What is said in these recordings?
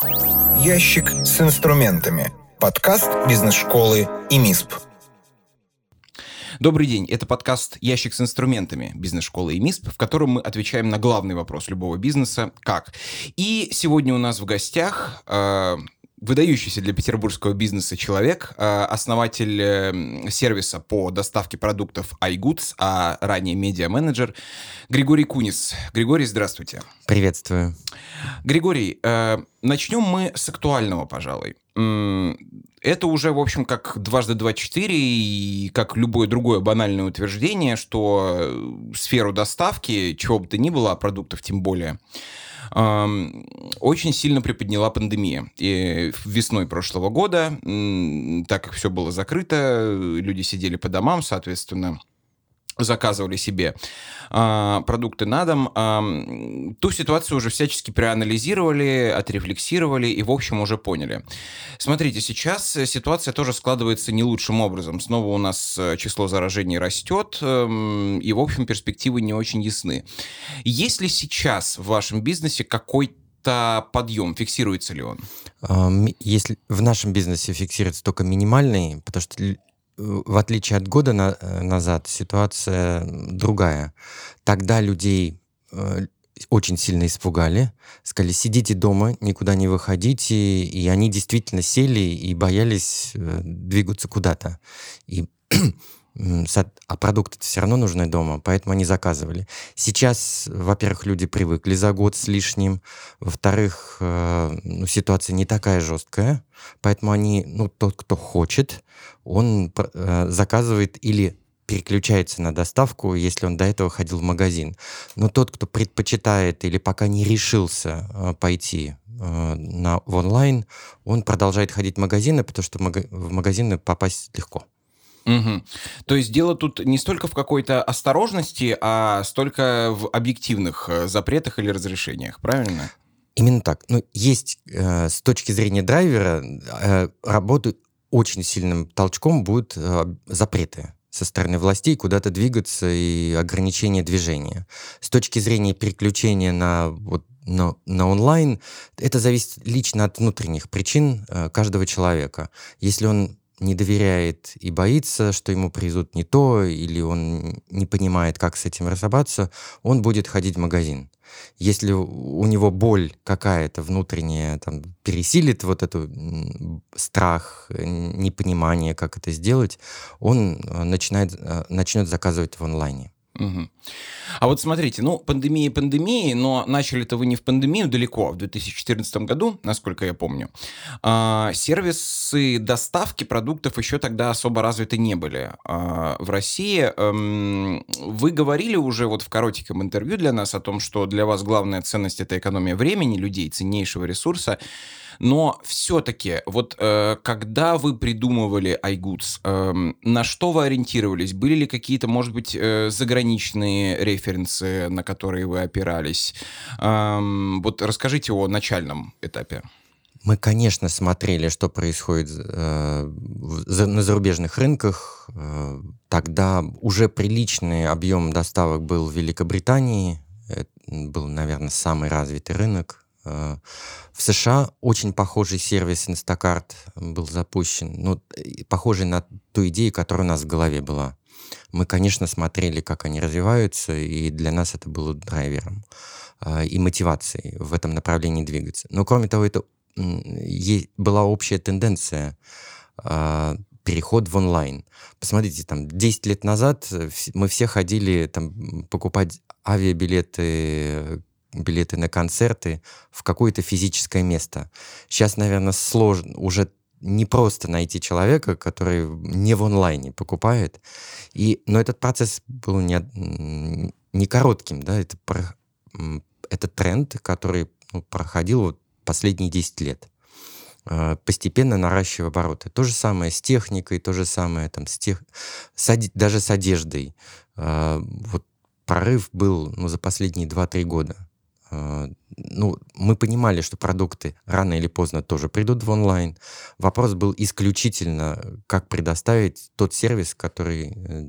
Ящик с инструментами. Подкаст бизнес-школы и МИСП. Добрый день, это подкаст «Ящик с инструментами» бизнес-школы и МИСП, в котором мы отвечаем на главный вопрос любого бизнеса – как. И сегодня у нас в гостях э, выдающийся для петербургского бизнеса человек, э, основатель э, сервиса по доставке продуктов iGoods, а ранее медиа-менеджер Григорий Кунис. Григорий, здравствуйте. Приветствую. Григорий, э, начнем мы с актуального, пожалуй. Это уже, в общем, как дважды два четыре и как любое другое банальное утверждение, что сферу доставки, чего бы то ни было, а продуктов тем более, очень сильно приподняла пандемия. И весной прошлого года, так как все было закрыто, люди сидели по домам, соответственно, заказывали себе э, продукты на дом, э, ту ситуацию уже всячески проанализировали, отрефлексировали и, в общем, уже поняли. Смотрите, сейчас ситуация тоже складывается не лучшим образом. Снова у нас э, число заражений растет, э, и, в общем, перспективы не очень ясны. Есть ли сейчас в вашем бизнесе какой-то подъем, фиксируется ли он? Если в нашем бизнесе фиксируется только минимальный, потому что в отличие от года на, э, назад, ситуация другая. Тогда людей э, очень сильно испугали, сказали, сидите дома, никуда не выходите, и они действительно сели и боялись э, двигаться куда-то. И а продукты все равно нужны дома, поэтому они заказывали. Сейчас, во-первых, люди привыкли за год с лишним, во-вторых, э, ну, ситуация не такая жесткая, поэтому они, ну, тот, кто хочет, он э, заказывает или переключается на доставку, если он до этого ходил в магазин. Но тот, кто предпочитает или пока не решился э, пойти на, в онлайн, он продолжает ходить в магазины, потому что в магазины попасть легко. Угу. То есть дело тут не столько в какой-то осторожности, а столько в объективных э, запретах или разрешениях, правильно? Именно так. Ну, есть э, с точки зрения драйвера э, работают очень сильным толчком будут э, запреты со стороны властей куда-то двигаться и ограничение движения. С точки зрения переключения на вот на, на онлайн, это зависит лично от внутренних причин э, каждого человека. Если он не доверяет и боится, что ему привезут не то, или он не понимает, как с этим разобраться, он будет ходить в магазин. Если у него боль какая-то внутренняя там, пересилит вот эту страх, непонимание, как это сделать, он э, начинает, э, начнет заказывать в онлайне. Угу. А вот смотрите, ну, пандемия пандемии, но начали-то вы не в пандемию далеко, в 2014 году, насколько я помню. А, сервисы доставки продуктов еще тогда особо развиты не были а, в России. Эм, вы говорили уже вот в коротеньком интервью для нас о том, что для вас главная ценность — это экономия времени, людей, ценнейшего ресурса. Но все-таки, вот э, когда вы придумывали iGoods, э, на что вы ориентировались? Были ли какие-то, может быть, э, заграничные референсы, на которые вы опирались? Э, вот расскажите о начальном этапе. Мы, конечно, смотрели, что происходит э, в, на зарубежных рынках. Э, тогда уже приличный объем доставок был в Великобритании. Это был, наверное, самый развитый рынок. Э, в США очень похожий сервис Instacart был запущен, ну, похожий на ту идею, которая у нас в голове была. Мы, конечно, смотрели, как они развиваются, и для нас это было драйвером э, и мотивацией в этом направлении двигаться. Но, кроме того, это была общая тенденция э, переход в онлайн. Посмотрите, там 10 лет назад мы все ходили там покупать авиабилеты билеты на концерты в какое-то физическое место. Сейчас, наверное, сложно, уже не просто найти человека, который не в онлайне покупает. И, но этот процесс был не, не коротким, да, это, про, это тренд, который ну, проходил вот последние 10 лет а, постепенно наращивая обороты. То же самое с техникой, то же самое там с тех, с, даже с одеждой. А, вот прорыв был ну, за последние 2-3 года. А, ну, мы понимали, что продукты рано или поздно тоже придут в онлайн. Вопрос был исключительно, как предоставить тот сервис, который э,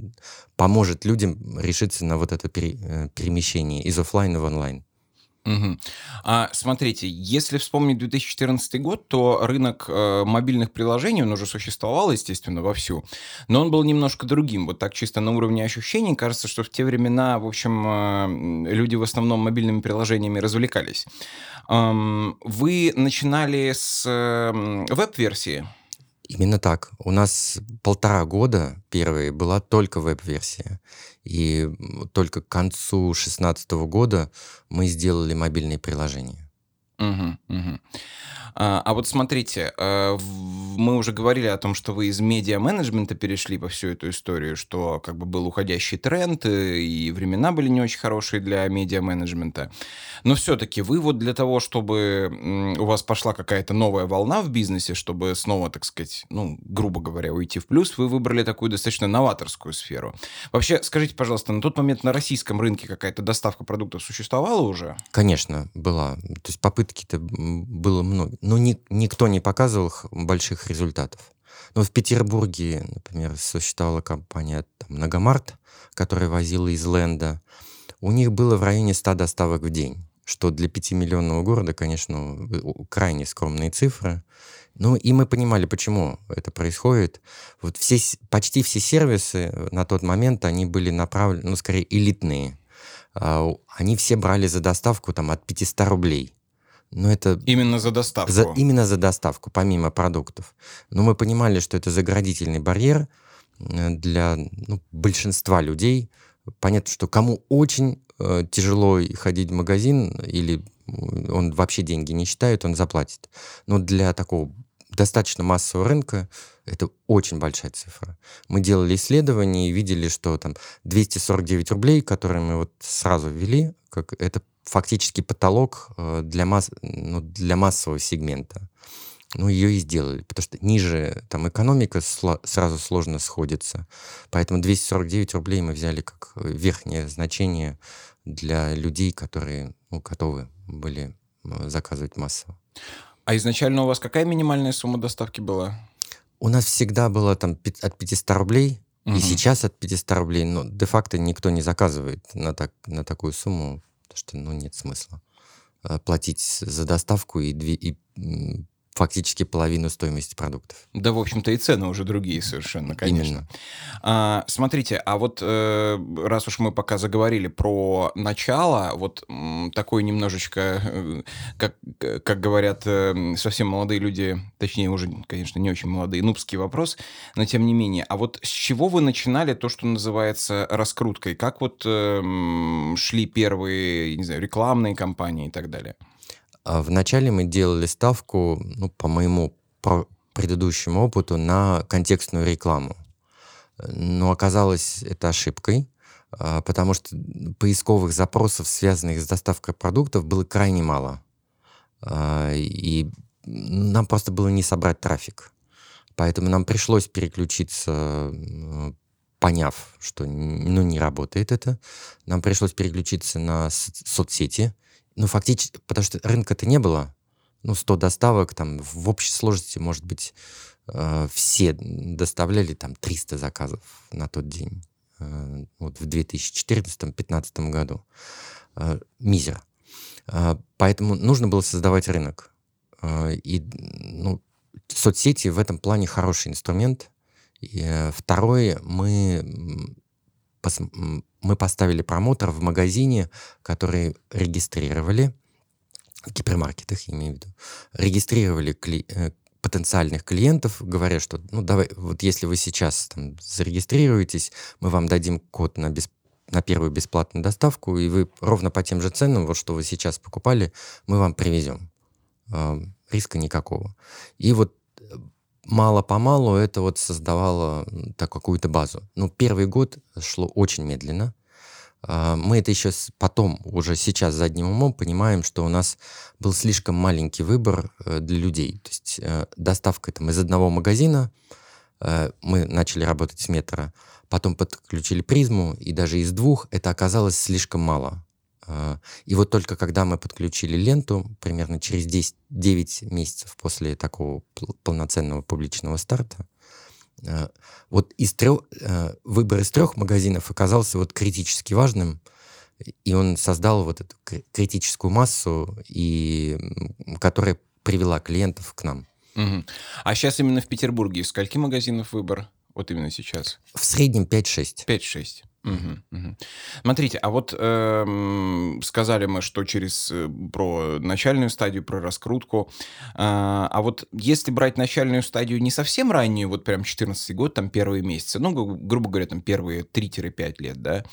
поможет людям решиться на вот это э, перемещение из офлайна в онлайн. Угу. А смотрите, если вспомнить 2014 год, то рынок э, мобильных приложений, он уже существовал, естественно, вовсю, но он был немножко другим. Вот так чисто на уровне ощущений кажется, что в те времена, в общем, э, люди в основном мобильными приложениями развлекались. Эм, вы начинали с э, веб-версии? Именно так. У нас полтора года первые была только веб-версия. И только к концу 2016 года мы сделали мобильные приложения. Угу, угу. А, а вот смотрите, э, мы уже говорили о том, что вы из медиа-менеджмента перешли во всю эту историю, что как бы был уходящий тренд, э, и времена были не очень хорошие для медиа-менеджмента. Но все-таки вы вот для того, чтобы у вас пошла какая-то новая волна в бизнесе, чтобы снова, так сказать, ну, грубо говоря, уйти в плюс, вы выбрали такую достаточно новаторскую сферу. Вообще, скажите, пожалуйста, на тот момент на российском рынке какая-то доставка продуктов существовала уже? Конечно, была. То есть попытки-то было много но ни, никто не показывал больших результатов. Но в Петербурге, например, существовала компания там, Многомарт, которая возила из Ленда. У них было в районе 100 доставок в день, что для 5-миллионного города, конечно, крайне скромные цифры. Ну и мы понимали, почему это происходит. Вот все, почти все сервисы на тот момент, они были направлены, ну, скорее, элитные. А, они все брали за доставку там от 500 рублей. Но это... Именно за доставку? За, именно за доставку, помимо продуктов. Но мы понимали, что это заградительный барьер э, для ну, большинства людей. Понятно, что кому очень э, тяжело ходить в магазин или он вообще деньги не считает, он заплатит. Но для такого достаточно массового рынка это очень большая цифра. Мы делали исследования и видели, что там 249 рублей, которые мы вот сразу ввели, как это фактически потолок э, для, масс, ну, для массового сегмента. Ну, ее и сделали, потому что ниже там экономика сло, сразу сложно сходится. Поэтому 249 рублей мы взяли как верхнее значение для людей, которые ну, готовы были э, заказывать массово. А изначально у вас какая минимальная сумма доставки была? У нас всегда было там от 500 рублей, угу. и сейчас от 500 рублей, но де-факто никто не заказывает на, так, на такую сумму потому что, ну, нет смысла э, платить за доставку и, и фактически половину стоимости продуктов. Да, в общем-то, и цены уже другие совершенно, конечно. А, смотрите, а вот э, раз уж мы пока заговорили про начало, вот м, такой немножечко, э, как, как говорят э, совсем молодые люди, точнее уже, конечно, не очень молодые, нубский вопрос, но тем не менее. А вот с чего вы начинали то, что называется раскруткой? Как вот э, шли первые, не знаю, рекламные кампании и так далее? А вначале мы делали ставку, ну, по моему предыдущему опыту, на контекстную рекламу. Но оказалось это ошибкой, а, потому что поисковых запросов, связанных с доставкой продуктов, было крайне мало. А, и нам просто было не собрать трафик. Поэтому нам пришлось переключиться, поняв, что ну, не работает это, нам пришлось переключиться на соцсети, ну, фактически, потому что рынка-то не было. Ну, 100 доставок, там, в общей сложности, может быть, э, все доставляли там 300 заказов на тот день. Э, вот в 2014-2015 году. Э, мизер. Э, поэтому нужно было создавать рынок. Э, и, ну, соцсети в этом плане хороший инструмент. И, э, второе, мы мы поставили промотор в магазине, который регистрировали, в гипермаркетах, я имею в виду, регистрировали кли, э, потенциальных клиентов, говоря, что, ну, давай, вот если вы сейчас там зарегистрируетесь, мы вам дадим код на, без, на первую бесплатную доставку, и вы ровно по тем же ценам, вот что вы сейчас покупали, мы вам привезем. Э, риска никакого. И вот мало-помалу это вот создавало так, какую-то базу. Ну, первый год шло очень медленно. А, мы это еще потом, уже сейчас задним умом понимаем, что у нас был слишком маленький выбор э, для людей. То есть э, доставка там из одного магазина, э, мы начали работать с метро, потом подключили призму, и даже из двух это оказалось слишком мало. А, и вот только когда мы подключили ленту, примерно через 10, 9 месяцев после такого полноценного публичного старта, а, вот из трех, а, выбор из трех магазинов оказался вот критически важным. И он создал вот эту критическую массу, и, которая привела клиентов к нам. Угу. А сейчас именно в Петербурге скольки магазинов выбор? Вот именно сейчас. В среднем 5-6. 5-6. Угу, угу. Смотрите, а вот э, сказали мы, что через э, про начальную стадию, про раскрутку. Э, а вот если брать начальную стадию не совсем раннюю, вот прям 14 год, там первые месяцы, ну, гру- грубо говоря, там первые 3-5 лет, да?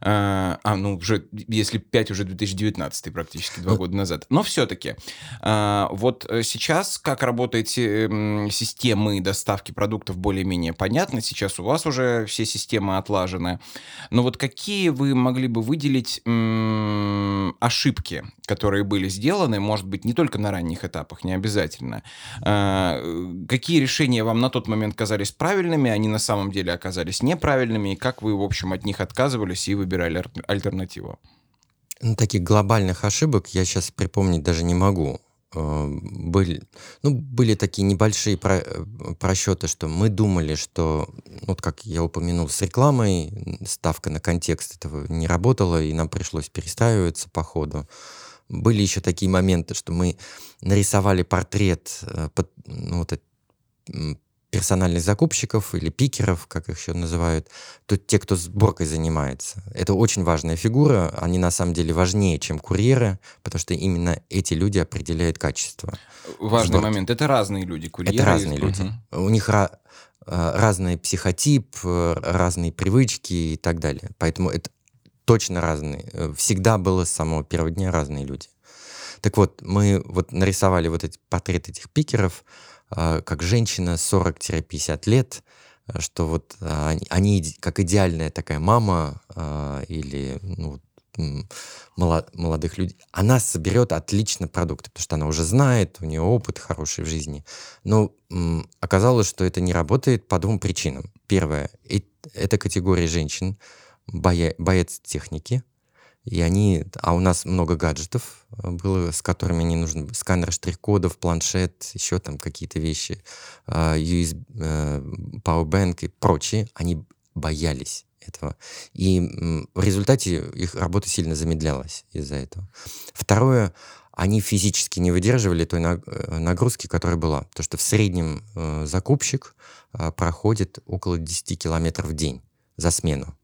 Э, а, ну, уже, если 5, уже 2019 практически, два ну, года назад. Но все-таки, э, вот э, сейчас как работают э, системы доставки продуктов более-менее понятно. Сейчас у вас уже все системы отлажены. Но вот какие вы могли бы выделить ошибки, которые были сделаны, может быть, не только на ранних этапах, не обязательно. А, какие решения вам на тот момент казались правильными, они на самом деле оказались неправильными, и как вы, в общем, от них отказывались и выбирали альтернативу? Ну, таких глобальных ошибок я сейчас припомнить даже не могу. Э, были, ну, были такие небольшие про, э, просчеты, что мы думали, что, вот как я упомянул, с рекламой ставка на контекст этого не работала, и нам пришлось перестраиваться по ходу. Были еще такие моменты, что мы нарисовали портрет э, под, ну, вот, персональных закупщиков или пикеров, как их еще называют, то те, кто сборкой занимается. Это очень важная фигура, они на самом деле важнее, чем курьеры, потому что именно эти люди определяют качество. Важный сборки. момент. Это разные люди, курьеры. Это разные люди. Угу. У них э, разный психотип, э, разные привычки и так далее. Поэтому это точно разные. Э, всегда было с самого первого дня разные люди. Так вот, мы вот нарисовали вот эти портреты этих пикеров, а, как женщина 40-50 лет, э, что вот а, они, они как идеальная такая мама а, или ну, молодых людей, она соберет отлично продукты, потому что она уже знает, у нее опыт хороший в жизни. Но оказалось, что это не работает по двум причинам. Первое, это категория женщин, боя, боец техники, и они, а у нас много гаджетов э, было, с которыми не нужен сканер штрих-кодов, планшет, еще там какие-то вещи, USB, э, Powerbank и прочие, они боялись этого. И в результате их работа сильно замедлялась из-за этого. Второе, они физически не выдерживали той э, нагрузки, которая была. Потому что в среднем закупщик проходит около 10 километров в день за смену.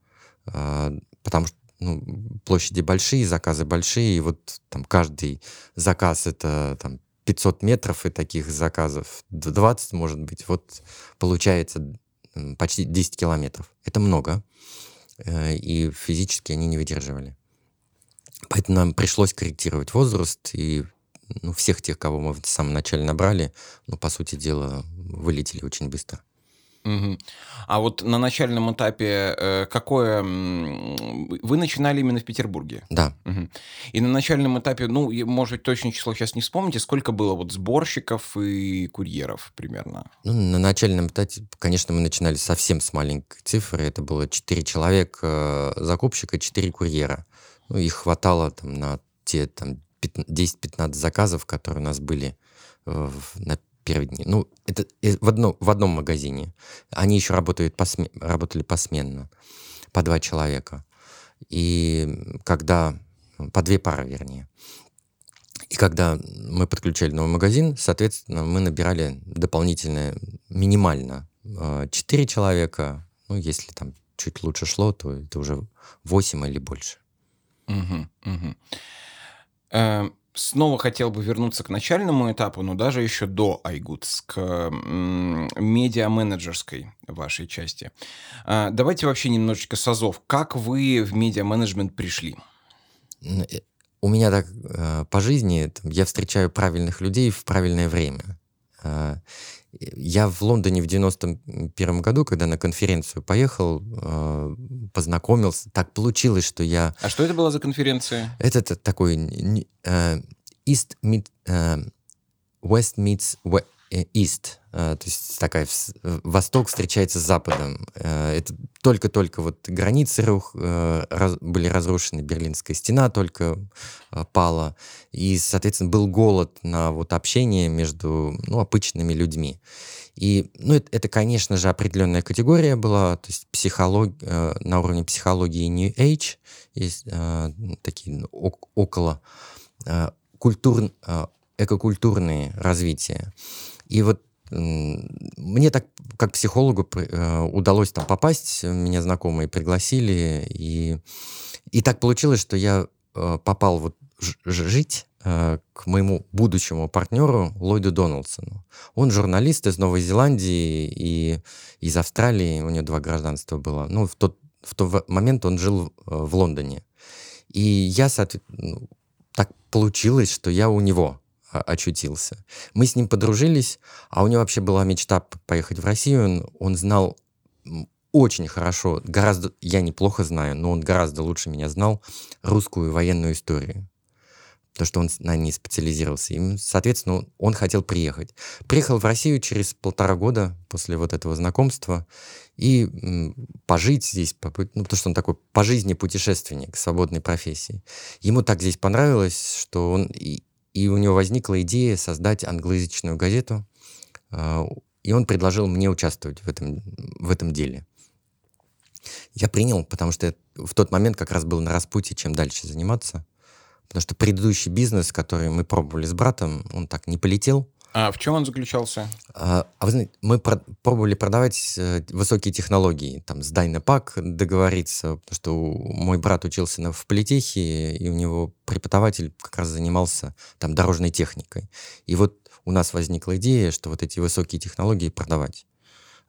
Потому что ну, площади большие, заказы большие, и вот там каждый заказ это там 500 метров, и таких заказов 20, может быть, вот получается почти 10 километров. Это много, э, и физически они не выдерживали. Поэтому нам пришлось корректировать возраст, и ну, всех тех, кого мы в самом начале набрали, ну, по сути дела, вылетели очень быстро. Мгм. А вот на начальном этапе э, какое... Вы начинали именно в Петербурге? Да. Мгм. И на начальном этапе, ну, может быть, точное число сейчас не вспомните, сколько было вот сборщиков и курьеров примерно? Ну, на начальном этапе, конечно, мы начинали совсем с маленькой цифры. Это было 4 человека э, закупщика, 4 курьера. Ну, их хватало там на те там 10-15 заказов, которые у нас были э, на первые дни. Ну, это в, одно, в одном магазине. Они еще работают посме, работали посменно, по два человека. И когда... По две пары, вернее. И когда мы подключали новый магазин, соответственно, мы набирали дополнительно, минимально, 4 человека. Ну, если там чуть лучше шло, то это уже 8 или больше. Угу, угу. Э, снова хотел бы вернуться к начальному этапу, но даже еще до iGoods, к медиа-менеджерской вашей части. А, давайте вообще немножечко с азов. Как вы в медиа-менеджмент пришли? Э, у меня так э, по жизни, я встречаю правильных людей в правильное время. Я в Лондоне в 91 году, когда на конференцию поехал, э, познакомился. Так получилось, что я... А что это была за конференция? Это такой э, East meet, э, West meets East, то есть такая восток встречается с западом. Это только-только вот границы рух, были разрушены, Берлинская стена только пала, и, соответственно, был голод на вот общение между ну, обычными людьми. И, ну, это, это, конечно же, определенная категория была, то есть психолог, э, на уровне психологии New Age, есть э, такие ну, около э, культур, э, экокультурные развития. И вот мне так, как психологу, э, удалось там попасть, меня знакомые пригласили, и, и так получилось, что я э, попал вот жить Э, к моему будущему партнеру Ллойду Доналдсону. Он журналист из Новой Зеландии и из Австралии, у него два гражданства было. Ну, в тот, в тот момент он жил в Лондоне. И я, ну, так получилось, что я у него очутился. Мы с ним подружились, а у него вообще была мечта поехать в Россию. Он, он знал очень хорошо, гораздо, я неплохо знаю, но он гораздо лучше меня знал русскую военную историю то, что он на ней специализировался. И, соответственно, он хотел приехать. Приехал в Россию через полтора года после вот этого знакомства и пожить здесь, ну, потому что он такой по жизни путешественник, свободной профессии. Ему так здесь понравилось, что он... и у него возникла идея создать англоязычную газету, а, и он предложил мне участвовать в этом, в этом деле. Я принял, потому что в тот момент как раз был на распутье, чем дальше заниматься. Потому что предыдущий бизнес, который мы пробовали с братом, он так не полетел. А в чем он заключался? А, а вы знаете, мы про- пробовали продавать э, высокие технологии, там с Дайнапак договориться, потому что мой брат учился на, в политехе, и у него преподаватель как раз занимался там дорожной техникой. И вот у нас возникла идея, что вот эти высокие технологии продавать.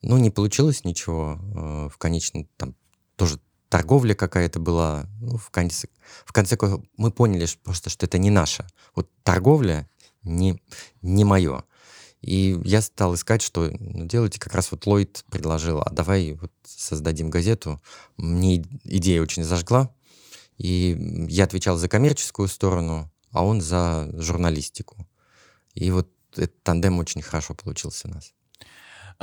Ну, не получилось ничего. Э, в конечном там тоже торговля какая-то была. Ну, в конце, в конце мы поняли что просто, что это не наше. Вот торговля не, не мое. И я стал искать, что ну, делайте, как раз вот Ллойд предложил, а давай вот создадим газету. Мне идея очень зажгла, и я отвечал за коммерческую сторону, а он за журналистику. И вот этот тандем очень хорошо получился у нас.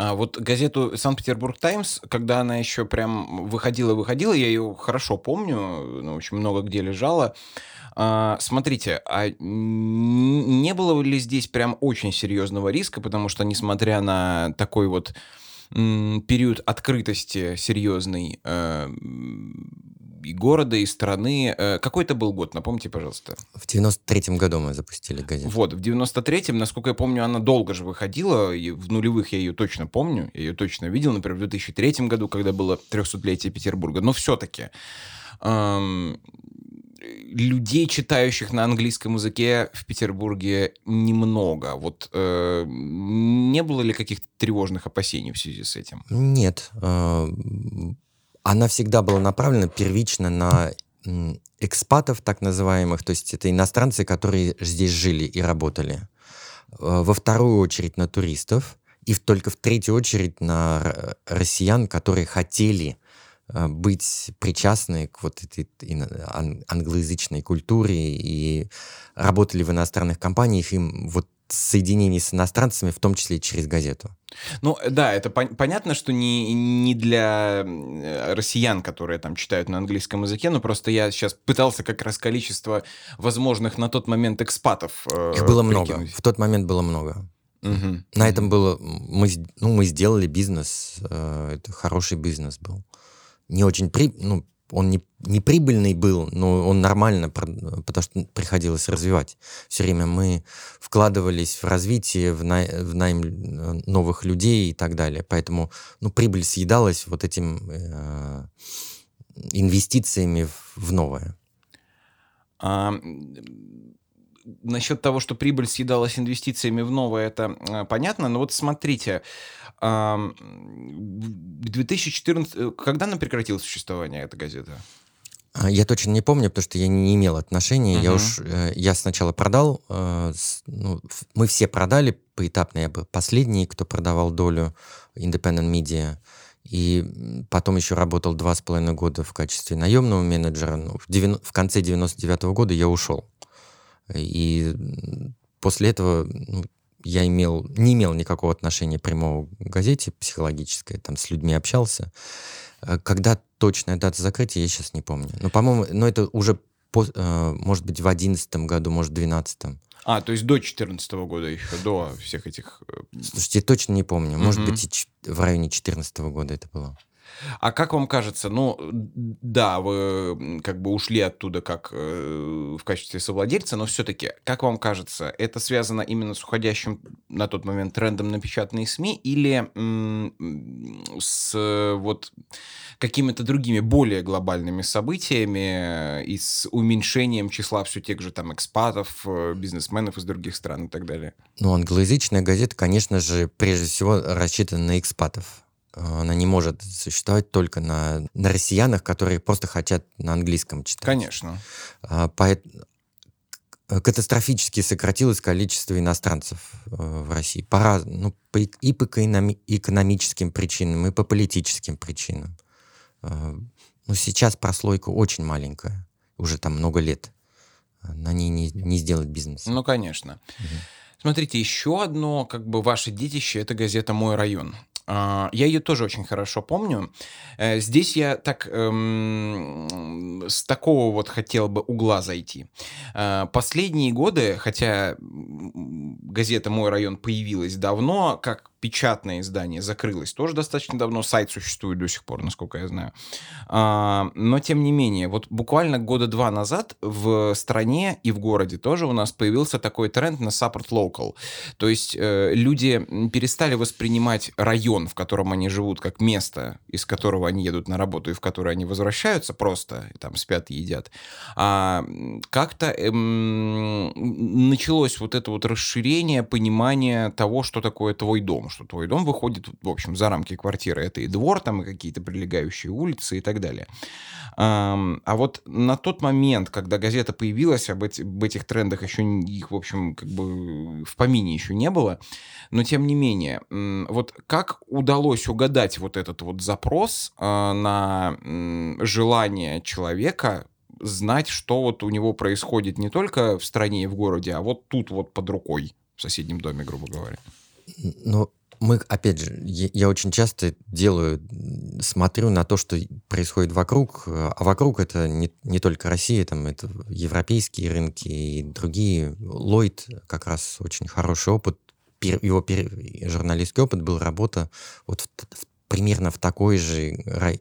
А вот газету «Санкт-Петербург Таймс», когда она еще прям выходила-выходила, я ее хорошо помню, ну, очень много где лежала. А, смотрите, а не было ли здесь прям очень серьезного риска, потому что, несмотря на такой вот период открытости серьезный, э, и города, и страны. Э, какой это был год, напомните, пожалуйста. В 93-м году мы запустили газету. Вот, в 93-м, насколько я помню, она долго же выходила, и в нулевых я ее точно помню, я ее точно видел, например, в 2003 году, когда было 300-летие Петербурга, но все-таки эм, людей, читающих на английском языке в Петербурге немного. Вот э, не было ли каких-то тревожных опасений в связи с этим? Нет. Э, она всегда была направлена первично на экспатов, так называемых, то есть это иностранцы, которые здесь жили и работали. Э, во вторую очередь на туристов, и только в третью очередь на россиян, которые хотели э, быть причастны к вот этой англоязычной культуре и работали в иностранных компаниях, им вот соединений с иностранцами, в том числе через газету. Ну, да, это пон- понятно, что не, не для россиян, которые там читают на английском языке, но просто я сейчас пытался как раз количество возможных на тот момент экспатов э, Их было прикинуть. много. В тот момент было много. Угу. На этом было... Мы, ну, мы сделали бизнес. Э, это хороший бизнес был. Не очень... При, ну, он не, не прибыльный был, но он нормально, потому что приходилось развивать. Все время мы вкладывались в развитие, в, най, в найм э, новых людей и так далее. Поэтому ну, прибыль съедалась вот этим э, инвестициями в, в новое. А, насчет того, что прибыль съедалась инвестициями в новое, это э, понятно. Но вот смотрите, 2014... Э, когда она прекратила существование, эта газета? А, я точно не помню, потому что я не имел отношения. Uh-huh. Я уж э, я сначала продал, э, ну, мы все продали поэтапно. Я был последний, кто продавал долю Independent Media. И потом еще работал два с половиной года в качестве наемного менеджера. Ну, в, 90, в конце 99 -го года я ушел. И после этого ну, я имел, не имел никакого отношения прямого к газете психологической, там с людьми общался. Э, когда точная дата закрытия, я сейчас не помню. Но, по-моему, но это уже, по, э, может быть, в одиннадцатом году, может, в двенадцатом. А, то есть до 2014 года еще, до всех этих... Э, Слушайте, я точно не помню. Может угу. быть, в районе 2014 года это было. А как вам кажется, ну, да, вы как бы ушли оттуда как э, в качестве совладельца, но все-таки, как вам кажется, это связано именно с уходящим на тот момент трендом на печатные СМИ или с вот какими-то другими более глобальными событиями и с уменьшением числа все тех же там экспатов, э, бизнесменов из других стран и так далее? Ну, англоязычная газета, конечно же, прежде всего рассчитана на экспатов она не может существовать только на, на россиянах, которые просто хотят на английском читать. Конечно. А, поэтому катастрофически сократилось количество иностранцев э, в России. По, ну, по, и по экономическим причинам, и по политическим причинам. Э, ну, сейчас прослойка очень маленькая, уже там много лет. На ней не, не сделать бизнес. Ну, конечно. Угу. Смотрите, еще одно, как бы, ваше детище — это газета «Мой район». А, я ее тоже очень хорошо помню. Э, здесь я так эм, с такого вот хотел бы угла зайти. Э, последние годы, хотя газета «Мой район» появилась давно, как печатное издание закрылось тоже достаточно давно, сайт существует до сих пор, насколько я знаю. А, но тем не менее, вот буквально года два назад в стране и в городе тоже у нас появился такой тренд на support local. То есть э, люди перестали воспринимать район, в котором они живут, как место, из которого они едут на работу и в которое они возвращаются просто, там спят и едят. А как-то эм, началось вот это вот расширение понимания того, что такое твой дом что твой дом выходит, в общем, за рамки квартиры. Это и двор, там, и какие-то прилегающие улицы и так далее. А вот на тот момент, когда газета появилась, об, эти, об этих трендах еще их, в общем, как бы в помине еще не было, но тем не менее, вот как удалось угадать вот этот вот запрос а, на желание человека знать, что вот у него происходит не только в стране и в городе, а вот тут вот под рукой, в соседнем доме, грубо говоря. Ну, мы, опять же, я очень часто делаю, смотрю на то, что происходит вокруг, а вокруг это не, не только Россия, там это европейские рынки и другие. Ллойд как раз очень хороший опыт, его журналистский опыт был работа вот в, в, примерно в такой же,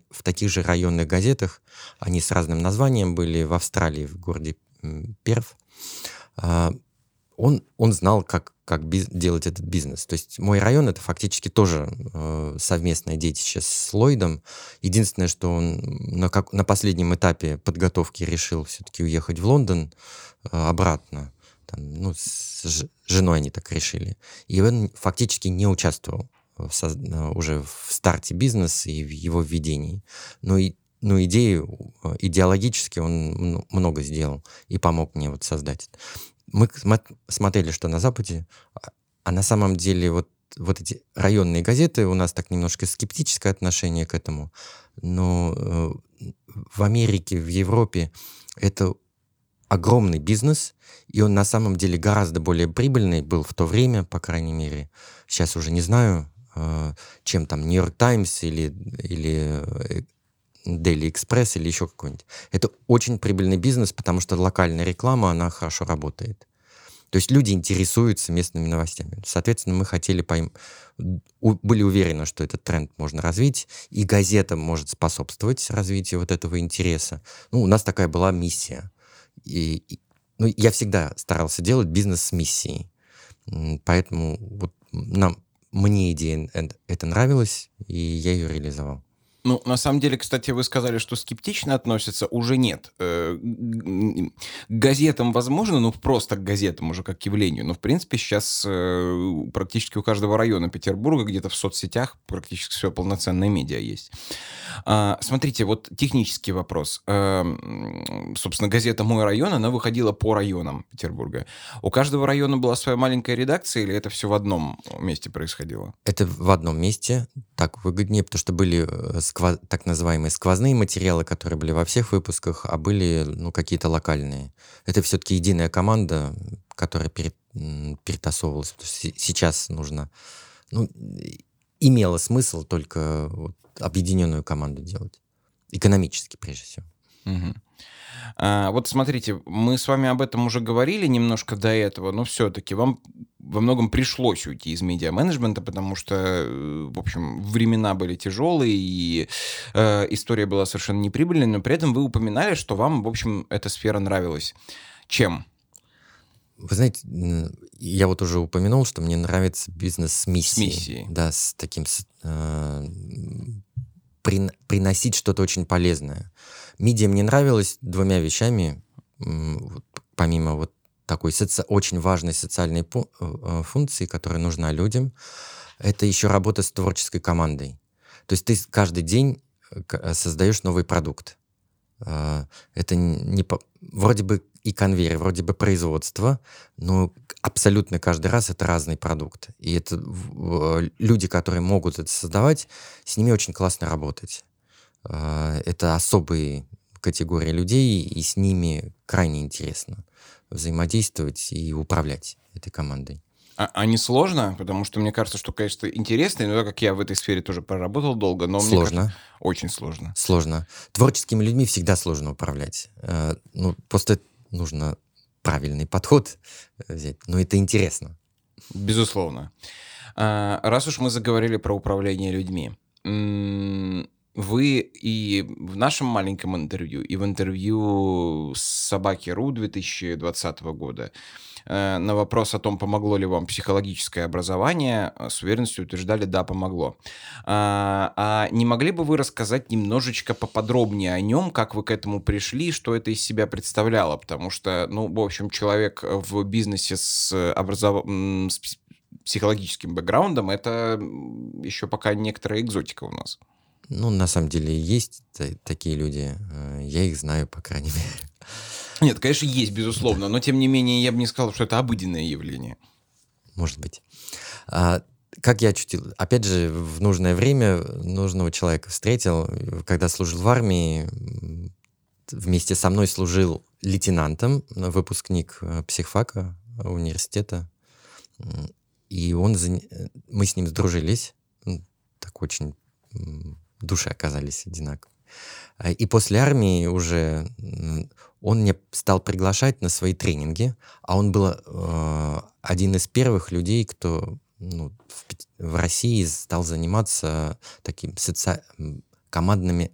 в таких же районных газетах, они с разным названием были в Австралии, в городе Перф. Он, он знал, как, как биз, делать этот бизнес. То есть мой район это фактически тоже э, совместное детище с Ллойдом. Единственное, что он на, как, на последнем этапе подготовки решил все-таки уехать в Лондон э, обратно. Там, ну, с женой они так решили. И он фактически не участвовал в соз... Э, уже в старте бизнеса и в его введении. Но и ну, идею, э, идеологически он много сделал и помог мне вот создать мы смотрели, что на Западе, а, а на самом деле вот, вот эти районные газеты, у нас так немножко скептическое отношение к этому, но э, в Америке, в Европе это огромный бизнес, и он на самом деле гораздо более прибыльный был в то время, по крайней мере. Сейчас уже не знаю, э, чем там Нью-Йорк Таймс или, или э, Daily Express или еще какой-нибудь. Это очень прибыльный бизнес, потому что локальная реклама, она хорошо работает. То есть люди интересуются местными новостями. Соответственно, мы хотели пойм... были уверены, что этот тренд можно развить, и газета может способствовать развитию вот этого интереса. Ну, у нас такая была миссия. И, ну, я всегда старался делать бизнес с миссией. Поэтому вот нам, мне идея это нравилась, и я ее реализовал. Ну, на самом деле, кстати, вы сказали, что скептично относятся. Уже нет. Э, к газетам возможно, ну, просто к газетам уже как к явлению. Но, в принципе, сейчас э, практически у каждого района Петербурга где-то в соцсетях практически все полноценное медиа есть. А, смотрите, вот технический вопрос. Э, собственно, газета «Мой район», она выходила по районам Петербурга. У каждого района была своя маленькая редакция или это все в одном месте происходило? Это в одном месте. Так выгоднее, потому что были сквоз, так называемые сквозные материалы, которые были во всех выпусках, а были ну, какие-то локальные. Это все-таки единая команда, которая перед, перетасовывалось. Сейчас нужно... Ну, имело смысл только вот объединенную команду делать. Экономически, прежде всего. Угу. А, вот смотрите, мы с вами об этом уже говорили немножко до этого, но все-таки вам во многом пришлось уйти из медиа-менеджмента, потому что, э, в общем, времена были тяжелые, и э, история была совершенно неприбыльной, но при этом вы упоминали, что вам, в общем, эта сфера нравилась. Чем? Вы знаете, я вот уже упомянул, что мне нравится бизнес с миссией. С миссией. Да, с таким... Э, при, приносить что-то очень полезное. Мидия мне нравилась двумя вещами, помимо вот такой соци... очень важной социальной э, э, функции, которая нужна людям, это еще работа с творческой командой. То есть ты каждый день э, создаешь новый продукт. Это не. Вроде бы и конвейер, вроде бы производство, но абсолютно каждый раз это разный продукт. И это люди, которые могут это создавать, с ними очень классно работать. Это особые категории людей, и с ними крайне интересно взаимодействовать и управлять этой командой. А, а не сложно? Потому что мне кажется, что, конечно, интересно, но так как я в этой сфере тоже проработал долго, но сложно. мне кажется, очень сложно. Сложно. Творческими людьми всегда сложно управлять. Э, ну, просто нужно правильный подход взять. Но это интересно. Безусловно. А, раз уж мы заговорили про управление людьми, вы и в нашем маленьком интервью, и в интервью с Собаки.ру 2020 года э, на вопрос о том, помогло ли вам психологическое образование, э, с уверенностью утверждали, да, помогло. А, а не могли бы вы рассказать немножечко поподробнее о нем, как вы к этому пришли, что это из себя представляло? Потому что, ну, в общем, человек в бизнесе с, образов... с психологическим бэкграундом, это еще пока некоторая экзотика у нас. Ну, на самом деле, есть такие люди. Э, я их знаю, по крайней мере. Нет, конечно, есть, безусловно, но тем не менее я бы не сказал, что это обыденное явление. Может быть. А, как я ощутил? Опять же, в нужное время нужного человека встретил. Когда служил в армии, вместе со мной служил лейтенантом, выпускник э, психфака университета. И он, мы с ним сдружились. Так очень души оказались одинаковые. А, и после армии уже он мне стал приглашать на свои тренинги, а он был э, один из первых людей, кто ну, в, в России стал заниматься такими соци... командными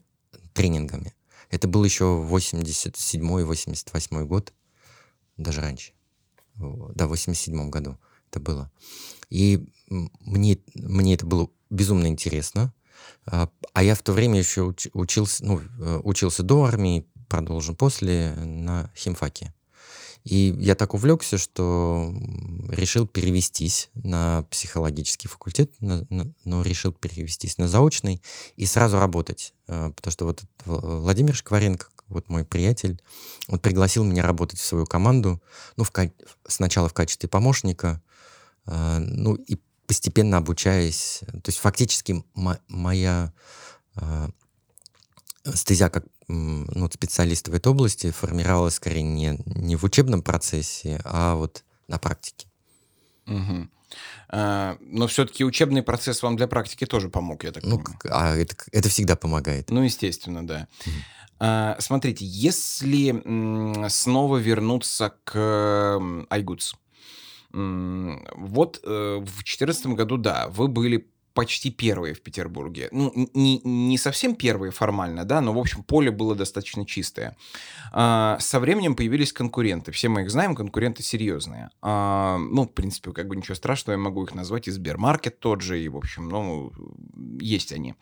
тренингами. Это был еще 87-88 год, даже раньше. Да, в 87 году это было. И мне, мне это было безумно интересно. А, а я в то время еще уч, учился, ну, э, учился до армии, продолжил после на химфаке. И я так увлекся, что решил перевестись на психологический факультет, на, на, но решил перевестись на заочный и сразу работать. А, потому что вот Владимир Шкваренко, вот мой приятель, он пригласил меня работать в свою команду, ну, в, сначала в качестве помощника, а, ну, и постепенно обучаясь. То есть фактически моя э, стезя как ну, специалиста в этой области формировалась скорее не, не в учебном процессе, а вот на практике. Угу. А, но все-таки учебный процесс вам для практики тоже помог, я так ну, понимаю. А это, это всегда помогает. Ну, естественно, да. Угу. А, смотрите, если снова вернуться к iGoods, вот э, в 2014 году, да, вы были почти первые в Петербурге. Ну, не, не совсем первые формально, да, но, в общем, поле было достаточно чистое. А, со временем появились конкуренты. Все мы их знаем, конкуренты серьезные. А, ну, в принципе, как бы ничего страшного, я могу их назвать и Сбермаркет тот же, и, в общем, ну, есть они.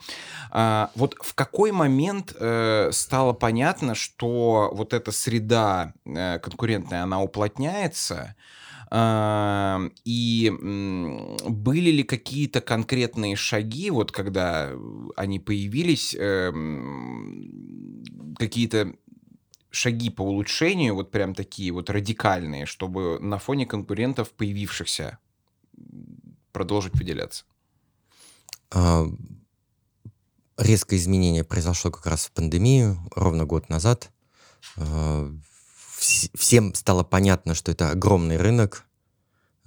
А, вот в какой момент э, стало понятно, что вот эта среда э, конкурентная, она уплотняется, и были ли какие-то конкретные шаги, вот когда они появились, эм, какие-то шаги по улучшению, вот прям такие вот радикальные, чтобы на фоне конкурентов появившихся продолжить выделяться? А, резкое изменение произошло как раз в пандемию, ровно год назад. Всем стало понятно, что это огромный рынок,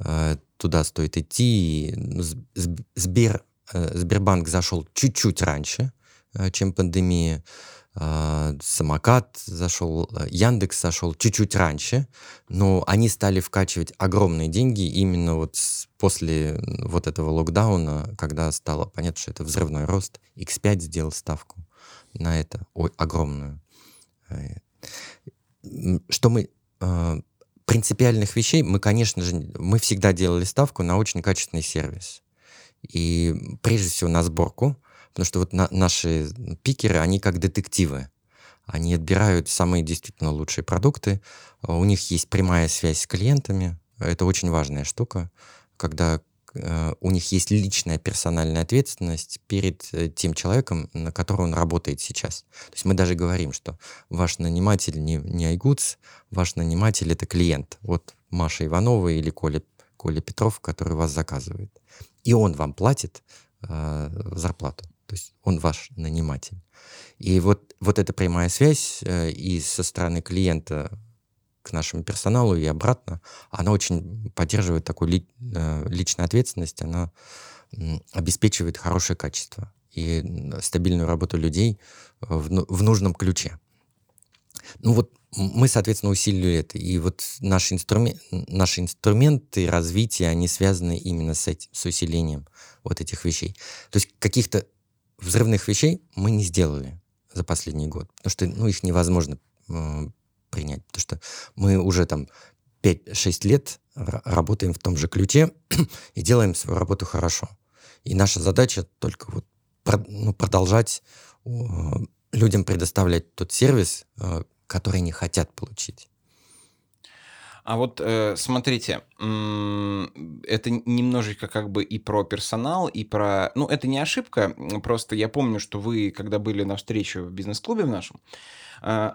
э, туда стоит идти. Ну, Сбер, э, Сбербанк зашел чуть-чуть раньше, э, чем пандемия. Самокат зашел, Яндекс зашел чуть-чуть раньше, но они стали вкачивать огромные деньги именно вот после вот этого локдауна, когда стало понятно, что это взрывной рост. X5 сделал ставку на это, ой, огромную. Что мы а, принципиальных вещей мы, конечно же, мы всегда делали ставку на очень качественный сервис. И прежде всего на сборку, потому что вот на, наши пикеры, они как детективы. Они отбирают самые действительно лучшие продукты. У них есть прямая связь с клиентами. Это очень важная штука, когда Э, у них есть личная персональная ответственность перед э, тем человеком, на которого он работает сейчас. То есть мы даже говорим, что ваш наниматель не, не Айгудс, ваш наниматель это клиент. Вот Маша Иванова или Коля, Коля Петров, который вас заказывает. И он вам платит э, зарплату. То есть он ваш наниматель. И вот, вот эта прямая связь э, и со стороны клиента к нашему персоналу и обратно, она очень поддерживает такую ли, э, личную ответственность, она обеспечивает хорошее качество и стабильную работу людей в, ну, в нужном ключе. Ну вот мы, соответственно, усилили это. И вот наши, инструмен... наши инструменты развития, они связаны именно с этим, с усилением вот этих вещей. То есть каких-то взрывных вещей мы не сделали за последний год, потому что ну, их невозможно принять, потому что мы уже там 5-6 лет работаем в том же ключе и делаем свою работу хорошо. И наша задача только вот ну, продолжать людям предоставлять тот сервис, э, который они хотят получить. А вот э, смотрите, это немножечко как бы и про персонал, и про... Ну, это не ошибка, просто я помню, что вы, когда были на встрече в бизнес-клубе в нашем, а,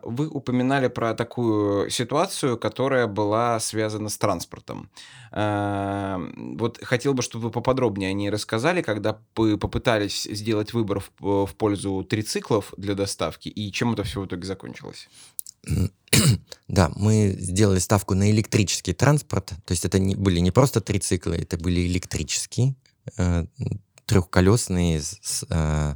вы упоминали про такую ситуацию, которая была связана с транспортом. А, вот хотел бы, чтобы вы поподробнее о ней рассказали, когда вы попытались сделать выбор в пользу трициклов для доставки, и чем это все в итоге закончилось? Да, мы сделали ставку на электрический транспорт. То есть это не, были не просто трициклы, это были электрические э, трехколесные э,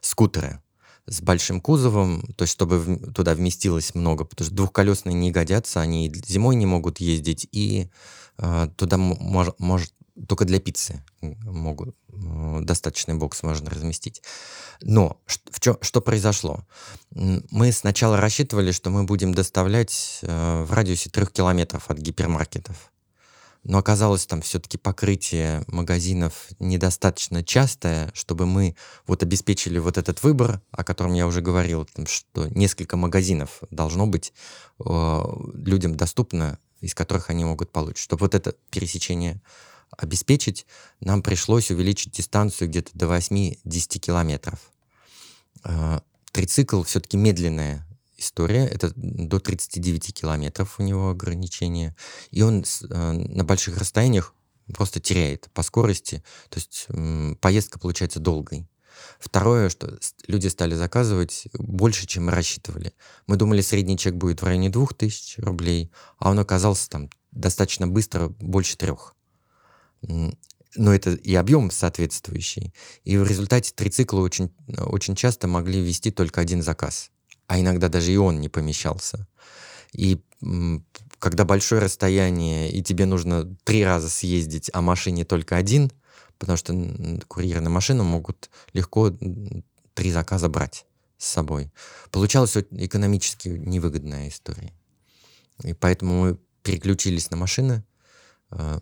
скутеры с большим кузовом, то есть чтобы в, туда вместилось много, потому что двухколесные не годятся, они зимой не могут ездить, и э, туда мож, может только для пиццы могут э, достаточный бокс можно разместить. Но в чё, что произошло? Мы сначала рассчитывали, что мы будем доставлять э, в радиусе трех километров от гипермаркетов но оказалось там все-таки покрытие магазинов недостаточно частое, чтобы мы вот обеспечили вот этот выбор, о котором я уже говорил, что несколько магазинов должно быть э, людям доступно, из которых они могут получить. Чтобы вот это пересечение обеспечить, нам пришлось увеличить дистанцию где-то до 8-10 километров. Э, трицикл все-таки медленная история. Это до 39 километров у него ограничение. И он э, на больших расстояниях просто теряет по скорости. То есть поездка получается долгой. Второе, что люди стали заказывать больше, чем мы рассчитывали. Мы думали, средний чек будет в районе 2000 рублей, а он оказался там достаточно быстро больше трех. Но это и объем соответствующий. И в результате трицикла очень, очень часто могли вести только один заказ а иногда даже и он не помещался. И когда большое расстояние, и тебе нужно три раза съездить, а машине только один, потому что курьеры на машину могут легко три заказа брать с собой. Получалась экономически невыгодная история. И поэтому мы переключились на машины. А,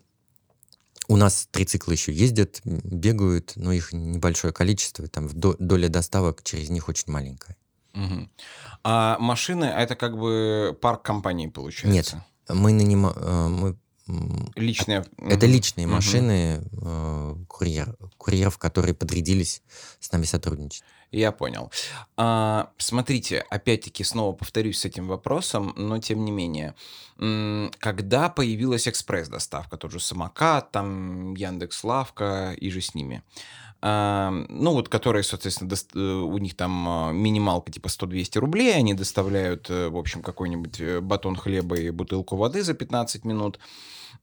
у нас трицикла еще ездят, бегают, но их небольшое количество, там доля доставок через них очень маленькая. Угу. А машины это как бы парк компании получается? Нет, мы нанимаем, э, мы Личные. Это угу. личные машины угу. курьер, курьеров, которые подрядились с нами сотрудничать. Я понял. А, смотрите, опять-таки снова повторюсь с этим вопросом, но тем не менее, когда появилась экспресс-доставка, тот же самокат, там Яндекс Лавка и же с ними, ну, вот которые, соответственно, э, у них там а, минималка типа 100-200 рублей, они доставляют, э, в общем, какой-нибудь э, батон хлеба и бутылку воды за 15 минут.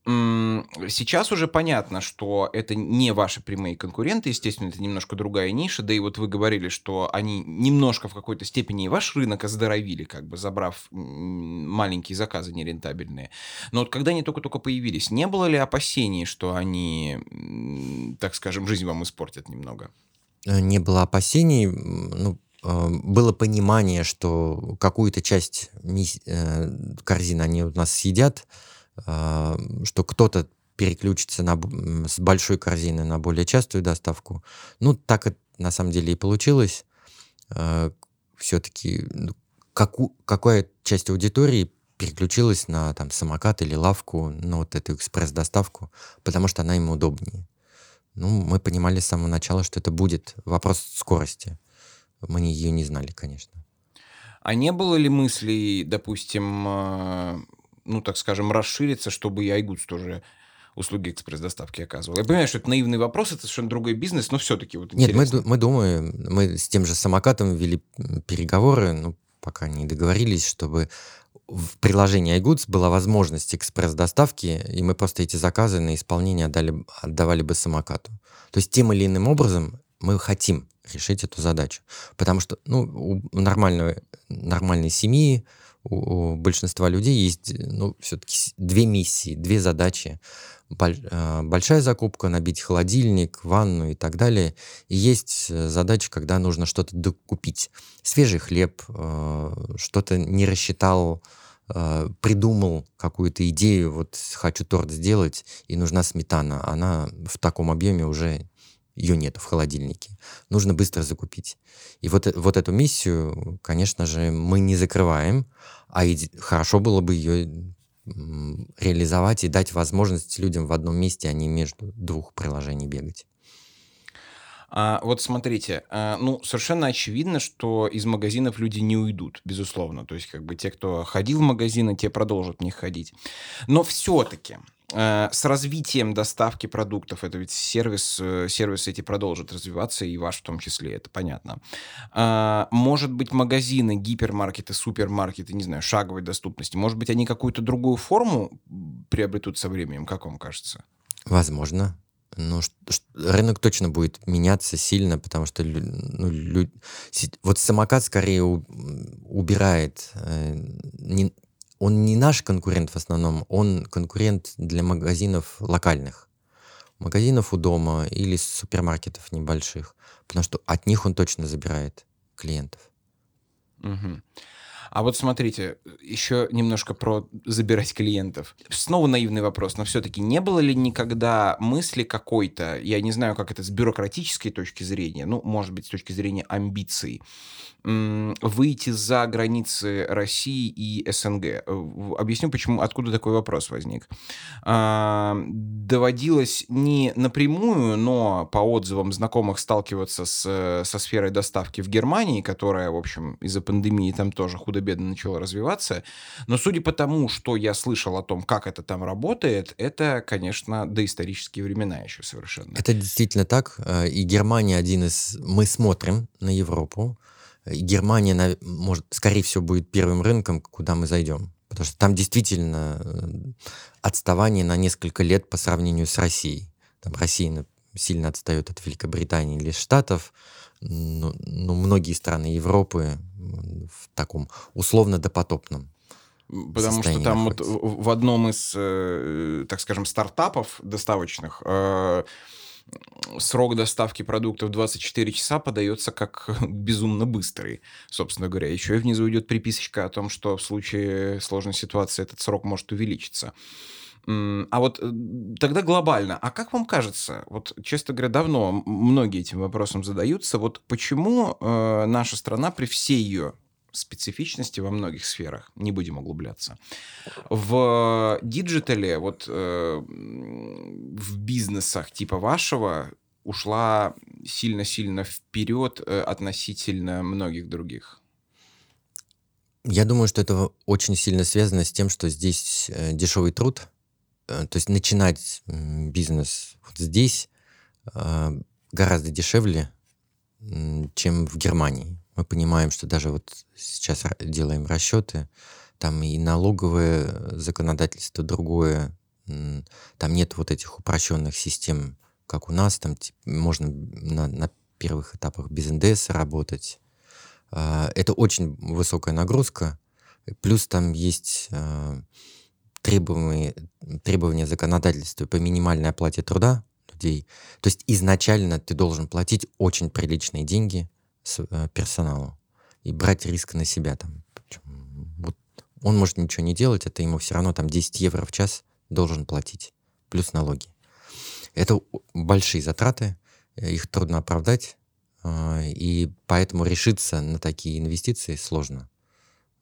Сейчас уже понятно, что это не ваши прямые конкуренты, естественно, это немножко другая ниша, да и вот вы говорили, что они немножко в какой-то степени ваш рынок оздоровили, как бы забрав маленькие заказы нерентабельные. Но вот когда они только-только появились, не было ли опасений, что они, так скажем, жизнь вам испортят немного? Э, не было опасений, ну, э, было понимание, что какую-то часть э, корзины они у нас съедят, что кто-то переключится на, с большой корзины на более частую доставку. Ну, так на самом деле и получилось. А, Все-таки ну, каку, какая часть аудитории переключилась на там, самокат или лавку, на вот эту экспресс-доставку, потому что она им удобнее. Ну, мы понимали с самого начала, что это будет вопрос скорости. Мы ее не знали, конечно. А не было ли мыслей, допустим, а, ну, так скажем, расшириться, чтобы и iGoods тоже услуги экспресс-доставки оказывал. Я понимаю, что это наивный вопрос, это совершенно другой бизнес, но все-таки вот Нет, мы, мы думаем, мы с тем же самокатом вели переговоры, ну, пока не договорились, чтобы в приложении iGoods была возможность экспресс-доставки, и мы просто эти заказы на исполнение отдали, отдавали бы самокату. То есть тем или иным образом мы хотим решить эту задачу. Потому что ну, у нормальной, нормальной семьи у большинства людей есть, ну, все-таки две миссии, две задачи. А, большая закупка, набить холодильник, ванну и так далее. И есть э, задача, когда нужно что-то докупить. Свежий хлеб, а, что-то не рассчитал, придумал какую-то идею, вот хочу торт сделать, и нужна сметана. Она в таком объеме уже ее нет в холодильнике. Нужно быстро закупить. И вот, э, вот эту миссию, конечно же, мы не закрываем, а иди, хорошо было бы ее реализовать и дать возможность людям в одном месте, а не между двух приложений бегать. А, вот смотрите, а, ну, совершенно очевидно, что из магазинов люди не уйдут, безусловно. То есть, как бы те, кто ходил в магазины, те продолжат в них ходить. Но все-таки с развитием доставки продуктов, это ведь сервис, э, сервис эти продолжат развиваться, и ваш в том числе, это понятно. А, может быть, магазины, гипермаркеты, супермаркеты, не знаю, шаговой доступности, может быть, они какую-то другую форму приобретут со временем, как вам кажется? Возможно. Но рынок точно будет меняться сильно, потому что ну, лю, вот самокат скорее убирает э, он не наш конкурент в основном, он конкурент для магазинов локальных. Магазинов у дома или супермаркетов небольших. Потому что от них он точно забирает клиентов. Угу. А вот смотрите, еще немножко про забирать клиентов. Снова наивный вопрос, но все-таки не было ли никогда мысли какой-то, я не знаю, как это с бюрократической точки зрения, ну, может быть, с точки зрения амбиций, выйти за границы России и СНГ. Объясню, почему, откуда такой вопрос возник. А, доводилось не напрямую, но по отзывам знакомых сталкиваться с, со сферой доставки в Германии, которая, в общем, из-за пандемии там тоже худо-бедно начала развиваться. Но судя по тому, что я слышал о том, как это там работает, это, конечно, доисторические времена еще совершенно. Это действительно так. Э, и Германия один из... Мы смотрим на Европу, Германия, может, скорее всего, будет первым рынком, куда мы зайдем. Потому что там действительно э, отставание на несколько лет по сравнению с Россией. Там Россия сильно отстает от Великобритании или Штатов, но, но многие страны Европы в таком условно допотопном Потому что там вот в одном из, э, так скажем, стартапов доставочных э, срок доставки продуктов 24 часа подается как безумно быстрый, собственно говоря. Еще и внизу идет приписочка о том, что в случае сложной ситуации этот срок может увеличиться. А вот э, тогда глобально, а как вам кажется, вот, честно говоря, давно многие этим вопросом задаются, вот почему э, наша страна при всей ее специфичности во многих сферах, не будем углубляться. В диджитале, вот э, в бизнесах типа вашего ушла сильно-сильно вперед э, относительно многих других? Я думаю, что это очень сильно связано с тем, что здесь э, дешевый труд. Э, то есть начинать бизнес вот здесь э, гораздо дешевле, чем в Германии. Мы понимаем, что даже вот сейчас делаем расчеты, там и налоговое законодательство другое, там нет вот этих упрощенных систем, как у нас, там типа, можно на, на первых этапах без НДС работать. А, это очень высокая нагрузка, плюс там есть а, требования, законодательства по минимальной оплате труда людей. То есть изначально ты должен платить очень приличные деньги э, персоналу и брать риск на себя. Там. Вот он может ничего не делать, это ему все равно там 10 евро в час должен платить, плюс налоги. Это большие затраты, э, их трудно оправдать, а, и поэтому решиться на такие инвестиции сложно.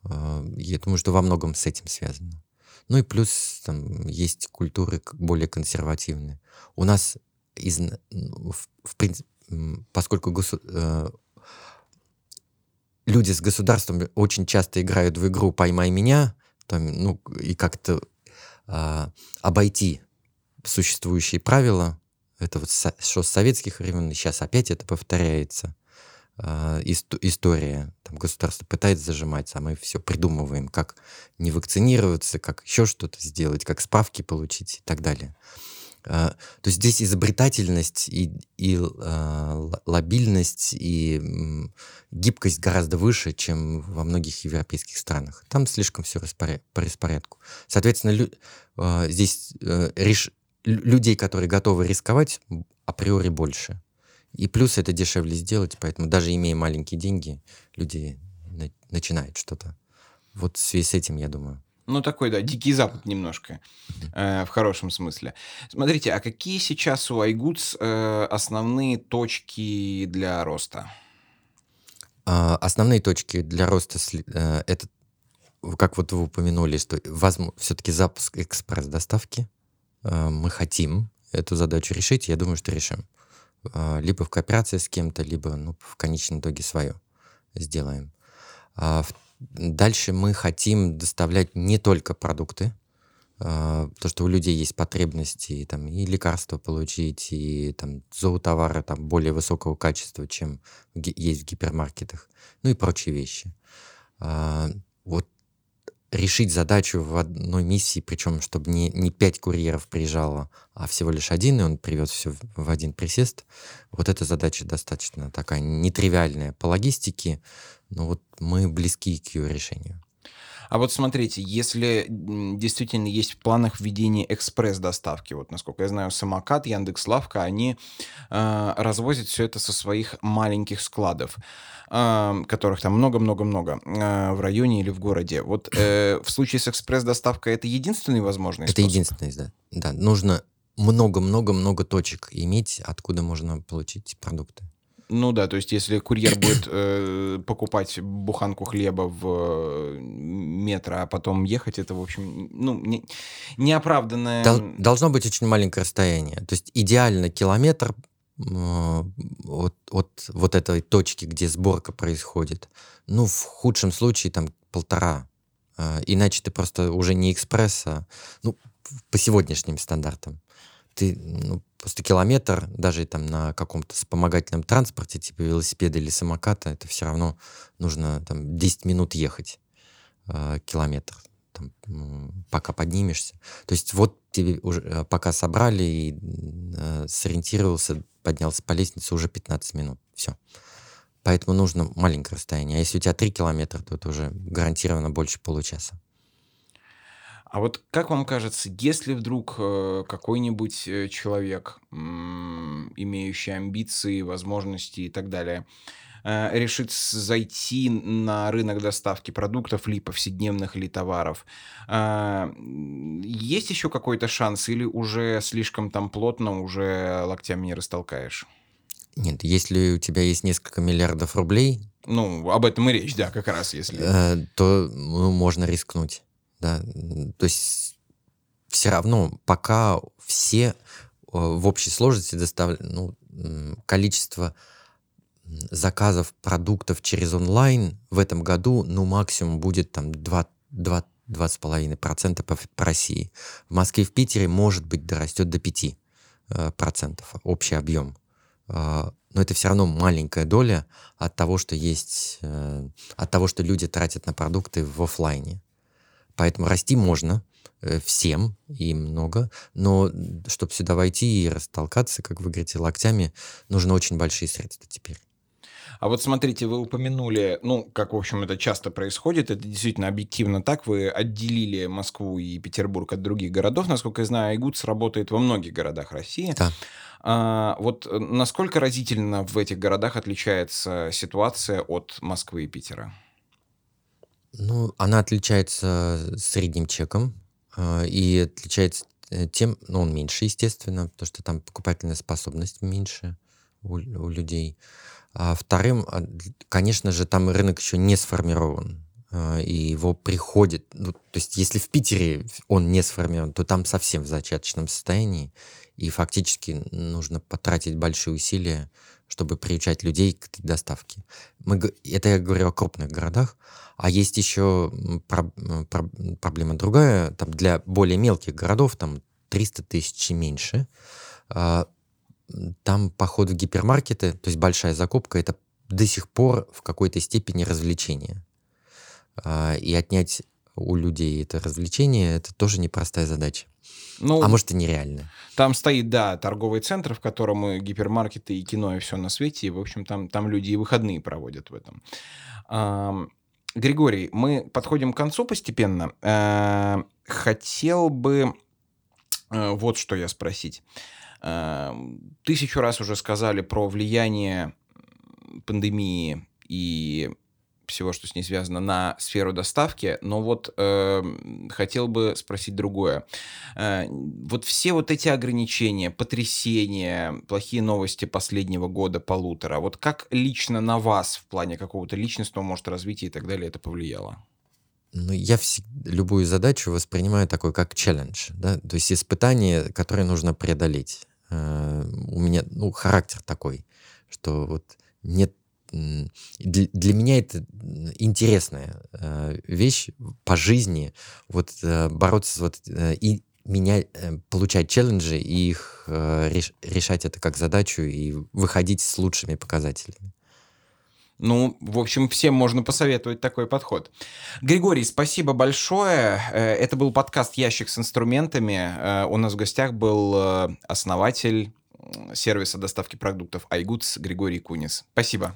А, я думаю, что во многом с этим связано. Ну и плюс там есть культуры более консервативные. У нас из, в, в принципе, поскольку госу, э, люди с государством очень часто играют в игру «поймай меня», там, ну, и как-то э, обойти существующие правила, это вот со, что с советских времен, сейчас опять это повторяется, э, история, там государство пытается зажиматься, а мы все придумываем, как не вакцинироваться, как еще что-то сделать, как справки получить и так далее. А, то есть здесь изобретательность и, и э, лобильность и гибкость гораздо выше, чем во многих европейских странах. Там слишком все по распорядку. Соответственно, лю, здесь э, реш, людей, которые готовы рисковать, априори больше. И плюс это дешевле сделать, поэтому даже имея маленькие деньги, люди на, начинают что-то. Вот в связи с этим, я думаю. Ну, такой, да, дикий запад немножко, э, в хорошем смысле. Смотрите, а какие сейчас у iGoods э, основные точки для роста? А, основные точки для роста э, это, как вот вы упомянули, что все-таки запуск экспресс-доставки. Э, мы хотим эту задачу решить, я думаю, что решим. Э, либо в кооперации с кем-то, либо ну, в конечном итоге свое сделаем. А Дальше мы хотим доставлять не только продукты, а, то, что у людей есть потребности там, и лекарства получить, и там, зоотовары там, более высокого качества, чем есть в гипермаркетах, ну и прочие вещи. А, вот решить задачу в одной миссии, причем чтобы не, не пять курьеров приезжало, а всего лишь один, и он привез все в один присест, вот эта задача достаточно такая нетривиальная по логистике, но вот мы близки к ее решению. А вот смотрите, если действительно есть в планах введения экспресс-доставки, вот насколько я знаю, Самокат, Яндекс.Лавка, они э, развозят все это со своих маленьких складов, э, которых там много-много-много э, в районе или в городе. Вот э, в случае с экспресс-доставкой это единственный возможный это способ? Это единственный, да. Да, нужно много-много-много точек иметь, откуда можно получить продукты. Ну да, то есть если курьер будет э, покупать буханку хлеба в э, метро, а потом ехать, это, в общем, ну, не, неоправданное... Дол- должно быть очень маленькое расстояние. То есть идеально километр э, от, от вот этой точки, где сборка происходит. Ну, в худшем случае там полтора. Э, иначе ты просто уже не экспресс, а ну, по сегодняшним стандартам ты ну, просто километр, даже там на каком-то вспомогательном транспорте, типа велосипеда или самоката, это все равно нужно там 10 минут ехать э, километр, там, пока поднимешься. То есть вот тебе уже э, пока собрали и э, сориентировался, поднялся по лестнице, уже 15 минут. Все. Поэтому нужно маленькое расстояние. А если у тебя 3 километра, то это уже гарантированно больше получаса. А вот как вам кажется, если вдруг э, какой-нибудь э, человек, имеющий амбиции, возможности и так далее, э, решит зайти на рынок доставки продуктов, ли повседневных, или товаров, есть еще какой-то шанс или уже слишком там плотно, уже локтями не растолкаешь? Нет, если у тебя есть несколько миллиардов рублей, Ну, об этом и речь, да, как раз если... то ну, можно рискнуть да, то есть все равно пока все в общей сложности доставляют, ну, количество заказов продуктов через онлайн в этом году, ну, максимум будет там 2, 2 2,5% по, по России. В Москве и в Питере, может быть, дорастет до 5% э, общий объем. Э, но это все равно маленькая доля от того, что есть, э, от того, что люди тратят на продукты в офлайне. Поэтому расти можно всем и много, но чтобы сюда войти и растолкаться, как вы говорите, локтями, нужно очень большие средства теперь. А вот смотрите, вы упомянули, ну, как, в общем, это часто происходит, это действительно объективно так, вы отделили Москву и Петербург от других городов. Насколько я знаю, Айгудс работает во многих городах России. Да. А, вот э, насколько разительно в этих городах отличается ситуация от Москвы и Питера? Ну, она отличается средним чеком э, и отличается э, тем, ну, он меньше, естественно, потому что там покупательная способность меньше у, у людей. А вторым, а, конечно же, там рынок еще не сформирован, а, и его приходит... Ну, то есть если в Питере он не сформирован, то там совсем в зачаточном состоянии, и фактически нужно потратить большие усилия, чтобы приучать людей к доставке. Мы, это я говорю о крупных городах, а есть еще про, про, проблема другая, там для более мелких городов, там 300 тысяч и меньше, а, там поход в гипермаркеты, то есть большая закупка, это до сих пор в какой-то степени развлечение. А, и отнять у людей это развлечение, это тоже непростая задача. Ну, а может и нереально. Там стоит, да, торговый центр, в котором и гипермаркеты, и кино, и все на свете. И, в общем, там, там люди и выходные проводят в этом. А, Григорий, мы подходим к концу постепенно. А, хотел бы а, вот что я спросить. Эм, тысячу раз уже сказали про влияние пандемии и всего, что с ней связано, на сферу доставки, но вот э, хотел бы спросить другое. Э, вот все вот эти ограничения, потрясения, плохие новости последнего года, полутора, вот как лично на вас в плане какого-то личностного, может, развития и так далее это повлияло? Ну, я всегда, любую задачу воспринимаю такой, как челлендж, да, то есть испытание, которое нужно преодолеть. Э, у меня, ну, характер такой, что вот нет для, для меня это интересная э, вещь по жизни, вот э, бороться вот э, и меня э, получать челленджи и их э, реш, решать это как задачу и выходить с лучшими показателями. Ну, в общем, всем можно посоветовать такой подход. Григорий, спасибо большое. Э, это был подкаст «Ящик с инструментами». У нас в гостях был основатель сервиса доставки продуктов iGoods Григорий Кунис. Спасибо.